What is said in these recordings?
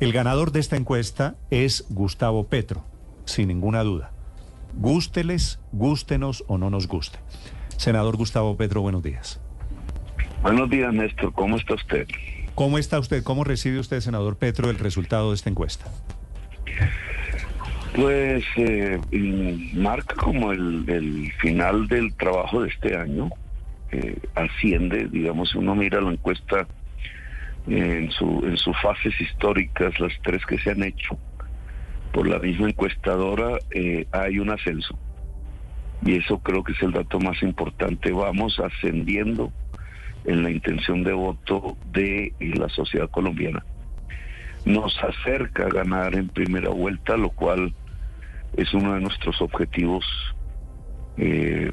El ganador de esta encuesta es Gustavo Petro, sin ninguna duda. Gústeles, gústenos o no nos guste. Senador Gustavo Petro, buenos días. Buenos días, Néstor. ¿Cómo está usted? ¿Cómo está usted? ¿Cómo recibe usted, senador Petro, el resultado de esta encuesta? Pues eh, marca como el, final del trabajo de este año. Eh, asciende, digamos, uno mira la encuesta en, su, en sus fases históricas, las tres que se han hecho por la misma encuestadora, eh, hay un ascenso. Y eso creo que es el dato más importante. Vamos ascendiendo en la intención de voto de la sociedad colombiana. Nos acerca a ganar en primera vuelta, lo cual es uno de nuestros objetivos, eh,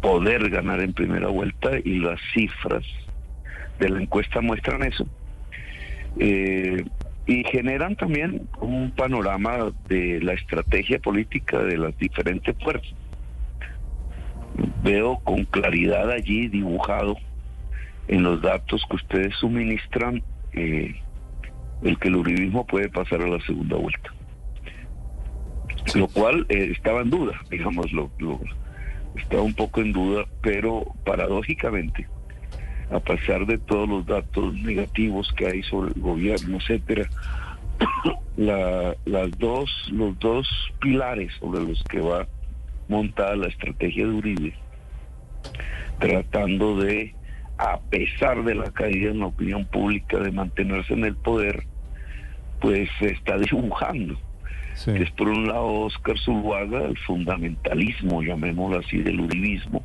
poder ganar en primera vuelta y las cifras de la encuesta muestran eso. Eh, y generan también un panorama de la estrategia política de las diferentes fuerzas. Veo con claridad allí dibujado en los datos que ustedes suministran eh, el que el uribismo puede pasar a la segunda vuelta. Lo cual eh, estaba en duda, digamos, lo, estaba un poco en duda, pero paradójicamente a pesar de todos los datos negativos que hay sobre el gobierno, etcétera, las dos, los dos pilares sobre los que va montada la estrategia de Uribe, tratando de, a pesar de la caída en la opinión pública, de mantenerse en el poder, pues se está dibujando. es por un lado Oscar Zuluaga, el fundamentalismo, llamémoslo así, del uribismo,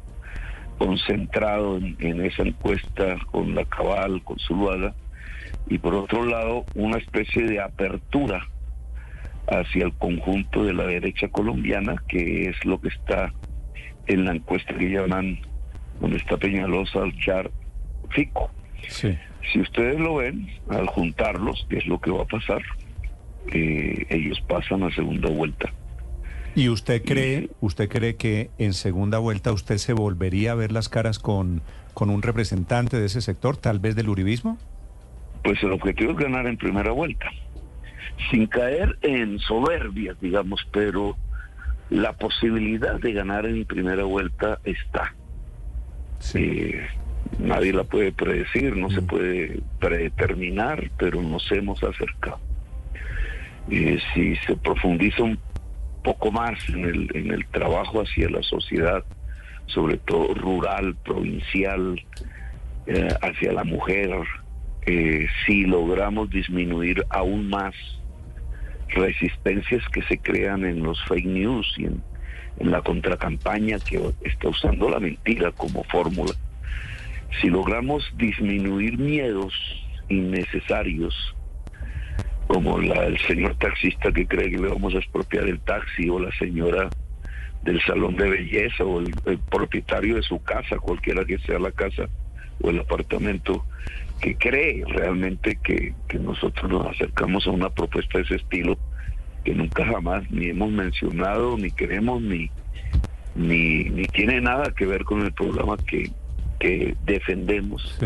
concentrado en, esa encuesta con la Cabal, con Zuluaga, y por otro lado una especie de apertura hacia el conjunto de la derecha colombiana, que es lo que está en la encuesta que llaman, donde está Peñalosa, Char, Fico. Si ustedes lo ven, al juntarlos, que es lo que va a pasar, eh, ellos pasan a segunda vuelta. ¿Y usted cree, usted cree que en segunda vuelta usted se volvería a ver las caras con, con un representante de ese sector, tal vez del uribismo? Pues el objetivo es ganar en primera vuelta, sin caer en soberbias, digamos, pero la posibilidad de ganar en primera vuelta está. Eh, nadie la puede predecir, no se mm. puede predeterminar, pero nos hemos acercado. Eh, si se profundiza un poco más en el, en el trabajo hacia la sociedad, sobre todo rural, provincial, eh, hacia la mujer, eh, si logramos disminuir aún más resistencias que se crean en los fake news y en, en la contracampaña que está usando la mentira como fórmula, si logramos disminuir miedos innecesarios, como la del señor taxista que cree que le vamos a expropiar el taxi o la señora del salón de belleza o el, propietario de su casa, cualquiera que sea la casa o el apartamento, que cree realmente que, que nosotros nos acercamos a una propuesta de ese estilo que nunca jamás ni hemos mencionado, ni queremos, ni, ni, ni tiene nada que ver con el programa que, que defendemos.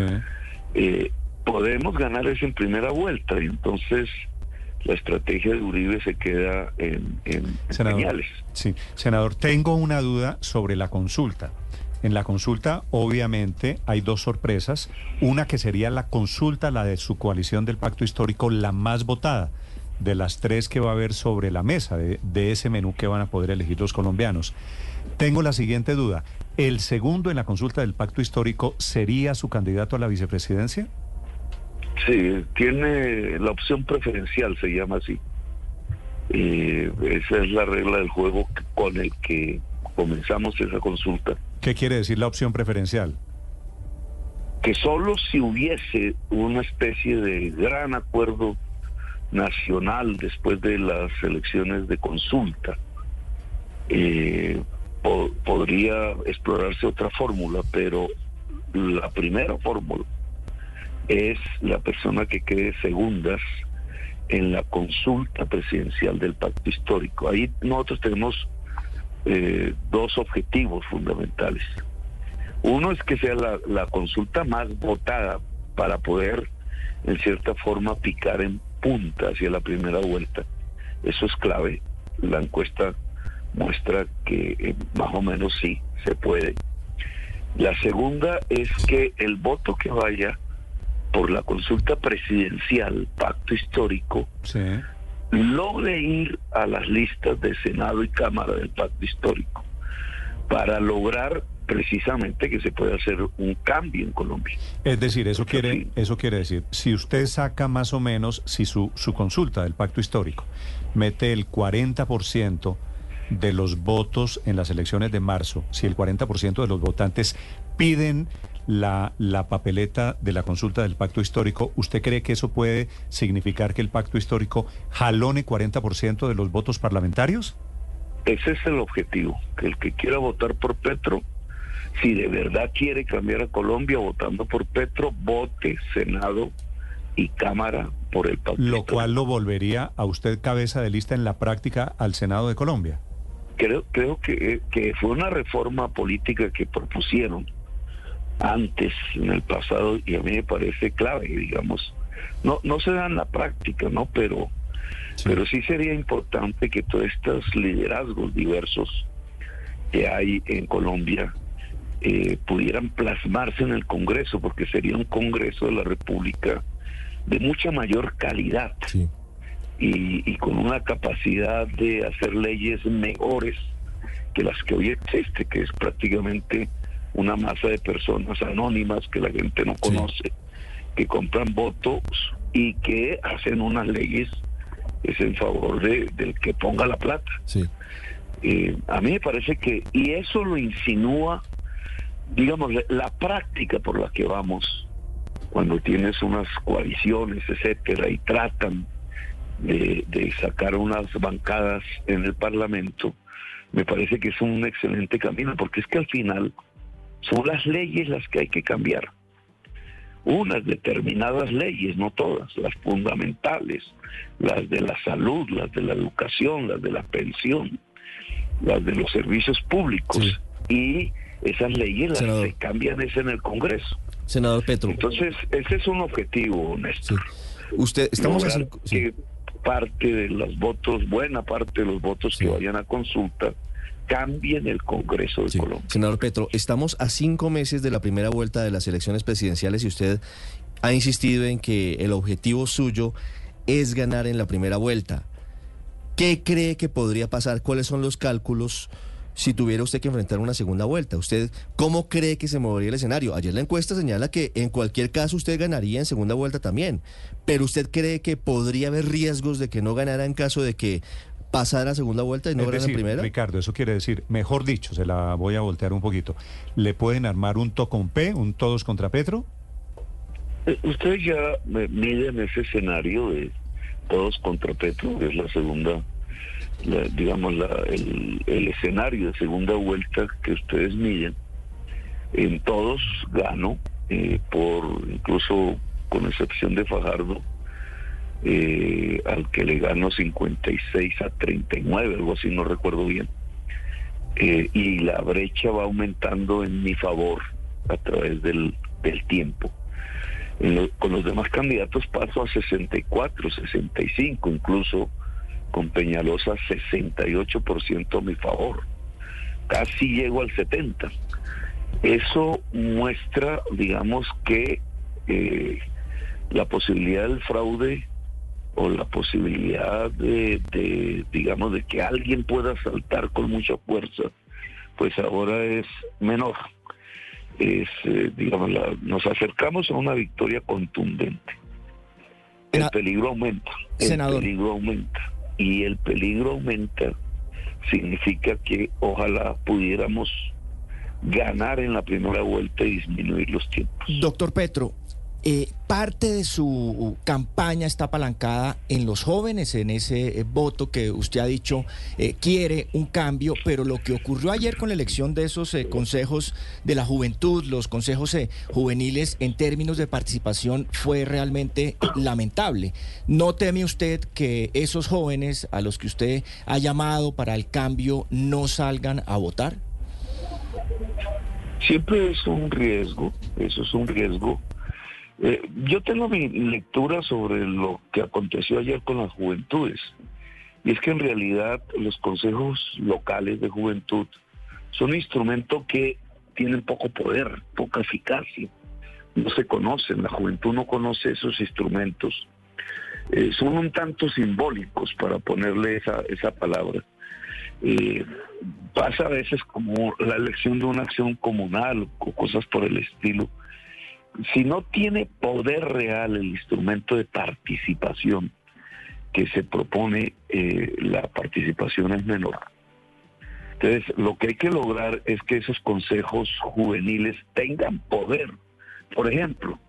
Eh, podemos ganar eso en primera vuelta y entonces la estrategia de Uribe se queda en, señales. Sí, senador, tengo una duda sobre la consulta. En la consulta, obviamente, hay dos sorpresas. Una que sería la consulta, la de su coalición del pacto histórico, la más votada de las tres que va a haber sobre la mesa de, de ese menú que van a poder elegir los colombianos. Tengo la siguiente duda. ¿El segundo en la consulta del pacto histórico sería su candidato a la vicepresidencia? Sí, tiene la opción preferencial, se llama así. esa es la regla del juego con el que comenzamos esa consulta. ¿Qué quiere decir la opción preferencial? Que solo si hubiese una especie de gran acuerdo nacional después de las elecciones de consulta, eh, podría explorarse otra fórmula, pero la primera fórmula es la persona que quede segundas en la consulta presidencial del pacto histórico. Ahí nosotros tenemos eh, dos objetivos fundamentales. Uno es que sea la, consulta más votada para poder, en cierta forma, picar en apunta hacia la primera vuelta. Eso es clave. La encuesta muestra que eh, más o menos sí se puede. La segunda es que el voto que vaya por la consulta presidencial, pacto histórico, logre ir a las listas de Senado y Cámara del pacto histórico para lograr precisamente que se pueda hacer un cambio en Colombia. Es decir, eso quiere, eso quiere decir, si usted saca más o menos, si su, su consulta del pacto histórico mete el 40% de los votos en las elecciones de marzo, si el 40% de los votantes piden la, la papeleta de la consulta del pacto histórico, ¿usted cree que eso puede significar que el pacto histórico jalone 40% de los votos parlamentarios? Ese es el objetivo, que el que quiera votar por Petro, si de verdad quiere cambiar a Colombia votando por Petro, vote Senado y Cámara por el pacto. Lo cual lo volvería a usted cabeza de lista en la práctica al Senado de Colombia creo, creo que, que fue una reforma política que propusieron antes, en el pasado, y a mí me parece clave, digamos. No, no se da en la práctica, ¿no? Pero sí. pero sí sería importante que todos estos liderazgos diversos que hay en Colombia eh, pudieran plasmarse en el Congreso, porque sería un Congreso de la República de mucha mayor calidad. Sí y, con una capacidad de hacer leyes mejores que las que hoy existe, que es prácticamente una masa de personas anónimas que la gente no conoce, que compran votos y que hacen unas leyes es en favor de, del que ponga la plata. Eh, a mí me parece que, y eso lo insinúa, digamos, la práctica por la que vamos, cuando tienes unas coaliciones, etcétera, y tratan de, sacar unas bancadas en el Parlamento, me parece que es un excelente camino, porque es que al final son las leyes las que hay que cambiar. Unas determinadas leyes, no todas, las fundamentales, las de la salud, las de la educación, las de la pensión, las de los servicios públicos. Y esas leyes las que cambian es en el Congreso. Senador Petro. Entonces, ese es un objetivo, Néstor. Usted, estamos haciendo parte de los votos, buena parte de los votos que vayan a consulta, cambien el Congreso de Colombia. Senador Petro, estamos a cinco meses de la primera vuelta de las elecciones presidenciales y usted ha insistido en que el objetivo suyo es ganar en la primera vuelta. ¿Qué cree que podría pasar? ¿Cuáles son los cálculos? si tuviera usted que enfrentar una segunda vuelta. ¿Usted cómo cree que se movería el escenario? Ayer la encuesta señala que en cualquier caso usted ganaría en segunda vuelta también, pero ¿usted cree que podría haber riesgos de que no ganara en caso de que pasara a segunda vuelta y no ganara en primera? Ricardo, eso quiere decir, mejor dicho, se la voy a voltear un poquito, ¿le pueden armar un to con P, un todos contra Petro? Eh, ustedes ya miden ese escenario de todos contra Petro, que es la segunda digamos, la, el, escenario de segunda vuelta que ustedes miden, en todos gano, eh, por incluso con excepción de Fajardo, eh, al que le gano 56 a 39, algo así, no recuerdo bien. Eh, y la brecha va aumentando en mi favor a través del, del tiempo. con los demás candidatos paso a 64, 65, incluso con Peñalosa 68% a mi favor. Casi llego al 70%. Eso muestra, digamos, que eh, la posibilidad del fraude o la posibilidad de, digamos, de que alguien pueda saltar con mucha fuerza, pues ahora es menor. Es, eh, digamos, nos acercamos a una victoria contundente. El peligro aumenta. El peligro aumenta y el peligro aumenta, significa que ojalá pudiéramos ganar en la primera vuelta y disminuir los tiempos. Doctor Petro, eh, parte de su campaña está apalancada en los jóvenes, en ese eh, voto que usted ha dicho eh, quiere un cambio, pero lo que ocurrió ayer con la elección de esos consejos de la juventud, los consejos juveniles en términos de participación fue realmente lamentable. ¿No teme usted que esos jóvenes a los que usted ha llamado para el cambio no salgan a votar? Siempre es un riesgo, eso es un riesgo Eh, yo tengo mi lectura sobre lo que aconteció ayer con las juventudes. Y es que en realidad los consejos locales de juventud son instrumentos que tienen poco poder, poca eficacia. No se conocen, la juventud no conoce esos instrumentos. Eh, son un tanto simbólicos, para ponerle esa, esa palabra. Eh, pasa a veces como la elección de una acción comunal o cosas por el estilo. Si no tiene poder real el instrumento de participación que se propone, eh, la participación es menor. Entonces, lo que hay que lograr es que esos consejos juveniles tengan poder. Por ejemplo,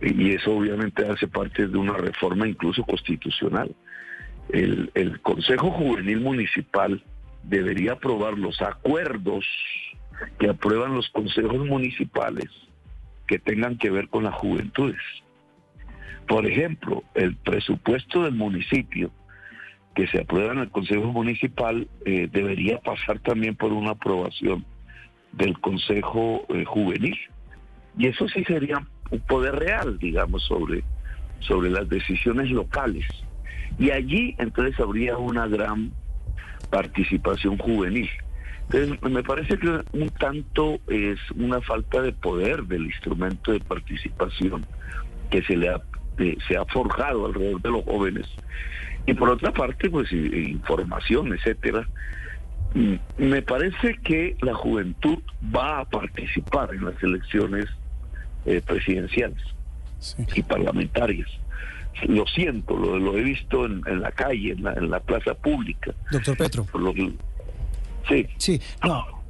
y eso obviamente hace parte de una reforma incluso constitucional. El, el Consejo Juvenil Municipal debería aprobar los acuerdos que aprueban los consejos municipales que tengan que ver con las juventudes. Por ejemplo, el presupuesto del municipio que se aprueba en el Consejo Municipal eh, debería pasar también por una aprobación del Consejo eh, Juvenil. Y eso sí sería un poder real, digamos, sobre, sobre las decisiones locales. Y allí entonces habría una gran participación juvenil. Entonces, me parece que un tanto es una falta de poder del instrumento de participación que se le ha, eh, se ha forjado alrededor de los jóvenes. Y por otra parte, pues información, etcétera. Mm, me parece que la juventud va a participar en las elecciones eh, presidenciales y parlamentarias. Lo siento, lo, lo he visto en, la calle, en la, en la, plaza pública. Doctor Petro. Sí. Sí, no,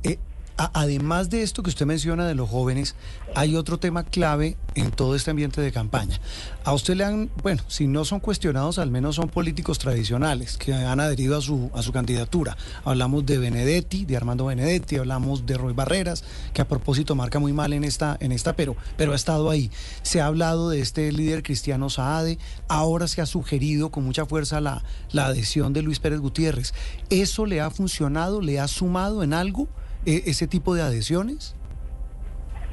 además de esto que usted menciona de los jóvenes, hay otro tema clave en todo este ambiente de campaña. A usted le han, bueno, si no son cuestionados, al menos son políticos tradicionales que han adherido a su, a su candidatura. Hablamos de Benedetti, de Armando Benedetti, hablamos de Roy Barreras, que a propósito marca muy mal en esta, en esta pero, pero ha estado ahí. Se ha hablado de este líder cristiano Saade, ahora se ha sugerido con mucha fuerza la, la adhesión de Luis Pérez Gutiérrez. ¿Eso le ha funcionado? ¿Le ha sumado en algo? E-, ese tipo de adhesiones?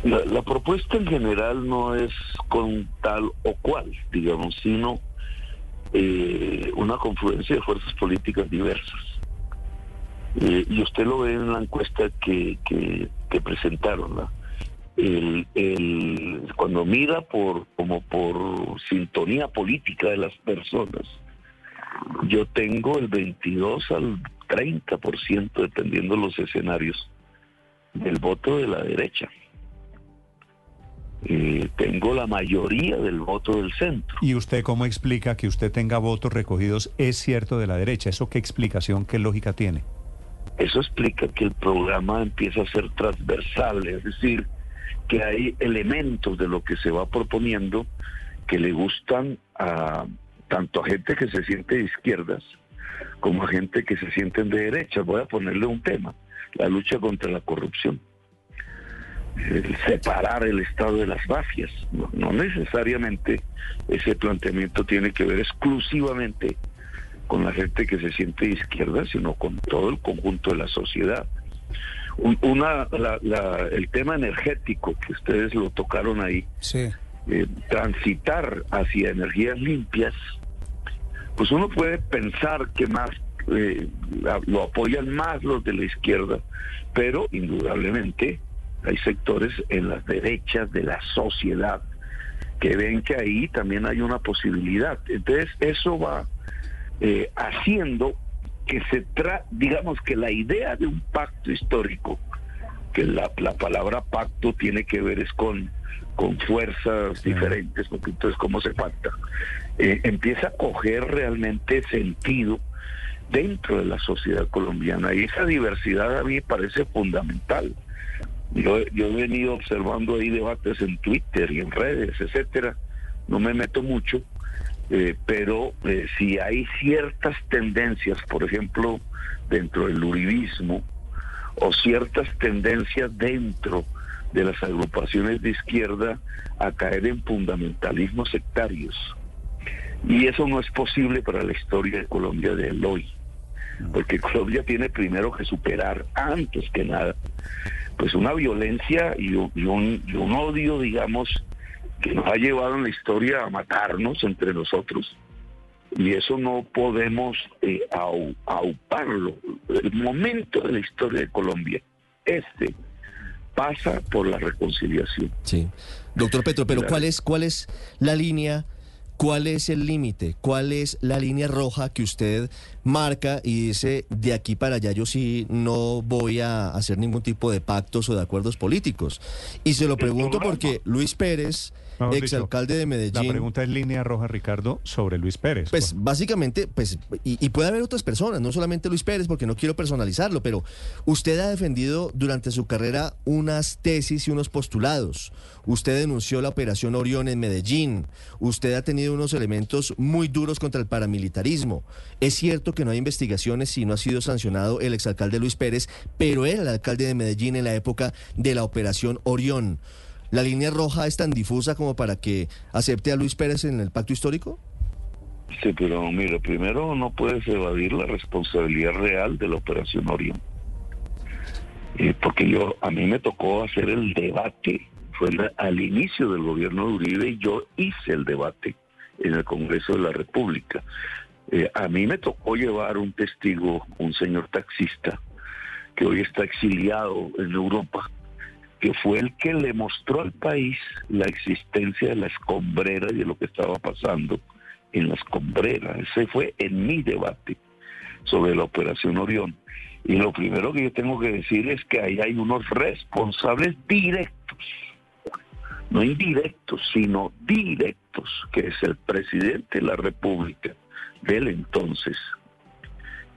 La, propuesta en general no es con tal o cual, digamos, sino eh, una confluencia de fuerzas políticas diversas. Eh, y usted lo ve en la encuesta que, que, presentaron. El, el, cuando mira por como por sintonía política de las personas, yo tengo el 22 al 30% dependiendo de los escenarios del voto de la derecha. Eh, tengo la mayoría del voto del centro. ¿Y usted cómo explica que usted tenga votos recogidos es cierto de la derecha? ¿Eso qué explicación, qué lógica tiene? Eso explica que el programa empieza a ser transversal, es decir, que hay elementos de lo que se va proponiendo que le gustan a tanto a gente que se siente de izquierdas como a gente que se sienten de derecha. Voy a ponerle un tema la lucha contra la corrupción, separar el Estado de las mafias. No, necesariamente ese planteamiento tiene que ver exclusivamente con la gente que se siente de izquierda, sino con todo el conjunto de la sociedad. Una, el tema energético que ustedes lo tocaron ahí, eh, transitar hacia energías limpias, pues uno puede pensar que más eh, lo apoyan más los de la izquierda, pero indudablemente hay sectores en las derechas de la sociedad que ven que ahí también hay una posibilidad. Entonces eso va eh, haciendo que se tra digamos que la idea de un pacto histórico, que la, palabra pacto tiene que ver es con, con fuerzas diferentes, porque entonces cómo se pacta, eh, empieza a coger realmente sentido dentro de la sociedad colombiana. Y esa diversidad a mí me parece fundamental. Yo, he venido observando ahí debates en Twitter y en redes, etcétera. No me meto mucho, eh, pero eh, si hay ciertas tendencias, por ejemplo, dentro del uribismo, o ciertas tendencias dentro de las agrupaciones de izquierda a caer en fundamentalismos sectarios. Y eso no es posible para la historia de Colombia de hoy porque Colombia tiene primero que superar, antes que nada, pues una violencia y un, odio, digamos, que nos ha llevado en la historia a matarnos entre nosotros. Y eso no podemos eh, au- auparlo. El momento de la historia de Colombia, este, pasa por la reconciliación. Sí. Doctor Petro, pero. ¿cuál es, cuál es la línea, cuál es el límite, cuál es la línea roja que usted marca y dice, de aquí para allá yo sí no voy a hacer ningún tipo de pactos o de acuerdos políticos? Y se lo pregunto porque Luis Pérez, Mejor dicho, exalcalde de La Medellín... pregunta es línea roja, Ricardo, sobre Luis Pérez. Pues básicamente, pues, y, y puede haber otras personas, no solamente Luis Pérez, porque no quiero personalizarlo, pero usted ha defendido durante su carrera unas tesis y unos postulados. Usted denunció la operación Orión en Medellín. Usted ha tenido unos elementos muy duros contra el paramilitarismo. Es cierto que no hay investigaciones y no ha sido sancionado el exalcalde Luis Pérez, pero era el alcalde de Medellín en la época de la operación Orión. ¿La línea roja es tan difusa como para que acepte a Luis Pérez en el pacto histórico? Sí, pero mira, primero no puedes evadir la responsabilidad real de la operación Orión. Eh, porque yo, a mí me tocó hacer el debate, fue al inicio del gobierno de Uribe y yo hice el debate en el Congreso de la República. Eh, a mí me tocó llevar un testigo, un señor taxista, que hoy está exiliado en Europa, que fue el que le mostró al país la existencia de la escombrera y de lo que estaba pasando en la escombrera. Ese fue en mi debate sobre la operación Orión. Y lo primero que yo tengo que decir es que ahí hay unos responsables directos, no indirectos, sino directos, que es el presidente de la República del entonces,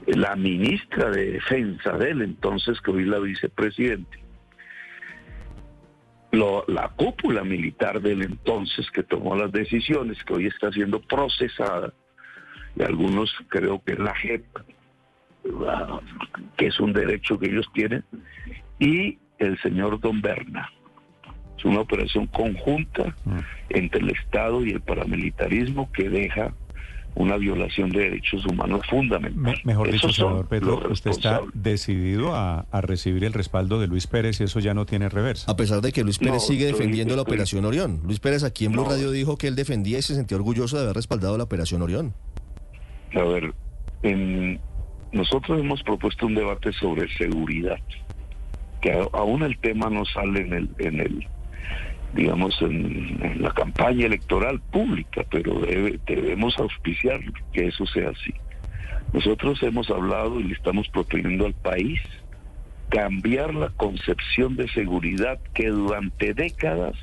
la ministra de Defensa del entonces, que hoy la vicepresidente, lo- la cúpula militar del entonces que tomó las decisiones, que hoy está siendo procesada, y algunos creo que la JEP, que es un derecho que ellos tienen, y el señor Don Berna. Es una operación conjunta Mm. entre el Estado y el paramilitarismo que deja una violación de derechos humanos Me- fundamentales. mejor dicho, Esos senador Pedro, los usted está decidido a, a recibir el respaldo de Luis Pérez y eso ya no tiene reversa. A pesar de que Luis Pérez No, sigue estoy- defendiendo la estoy- Operación Orión. Luis Pérez aquí en Blue No. Radio dijo que él defendía y se sentía orgulloso de haber respaldado la Operación Orión. A ver, en- nosotros hemos propuesto un debate sobre seguridad, que aún el tema no sale en el, en el digamos, en, la campaña electoral pública, pero debe- debemos auspiciar que eso sea así. Nosotros hemos hablado y le estamos proponiendo al país cambiar la concepción de seguridad que durante décadas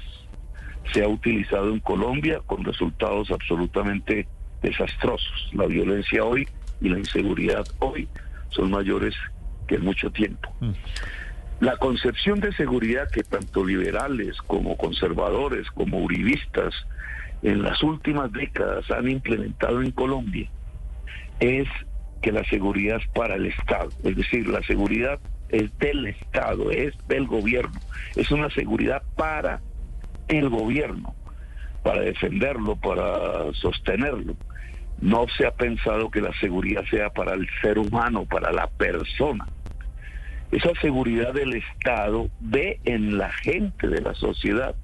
se ha utilizado en Colombia con resultados absolutamente desastrosos. La violencia hoy y la inseguridad hoy son mayores que en mucho tiempo. Mm. La concepción de seguridad que tanto liberales como conservadores como uribistas en las últimas décadas han implementado en Colombia es que la seguridad es para el Estado, es decir, la seguridad es del Estado, es del gobierno, es una seguridad para el gobierno, para defenderlo, para sostenerlo. No se ha pensado que la seguridad sea para el ser humano, para la persona. Esa seguridad del Estado ve en la gente de la sociedad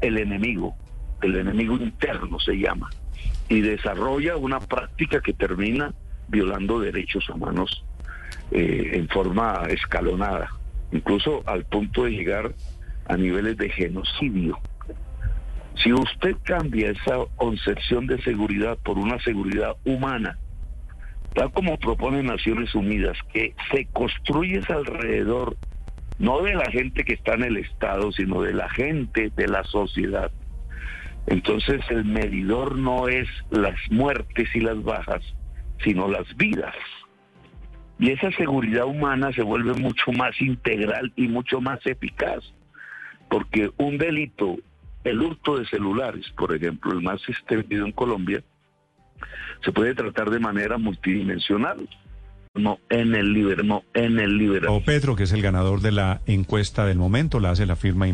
el enemigo, el enemigo interno se llama, y desarrolla una práctica que termina violando derechos humanos eh, en forma escalonada, incluso al punto de llegar a niveles de genocidio. Si usted cambia esa concepción de seguridad por una seguridad humana, tal como propone Naciones Unidas, que se construye alrededor no de la gente que está en el Estado, sino de la gente de la sociedad. Entonces el medidor no es las muertes y las bajas, sino las vidas. Y esa seguridad humana se vuelve mucho más integral y mucho más eficaz, porque un delito, el hurto de celulares, por ejemplo, el más extendido en Colombia, se puede tratar de manera multidimensional, no en el liber, no en el liberal. O Petro, que es el ganador de la encuesta del momento, la hace la firma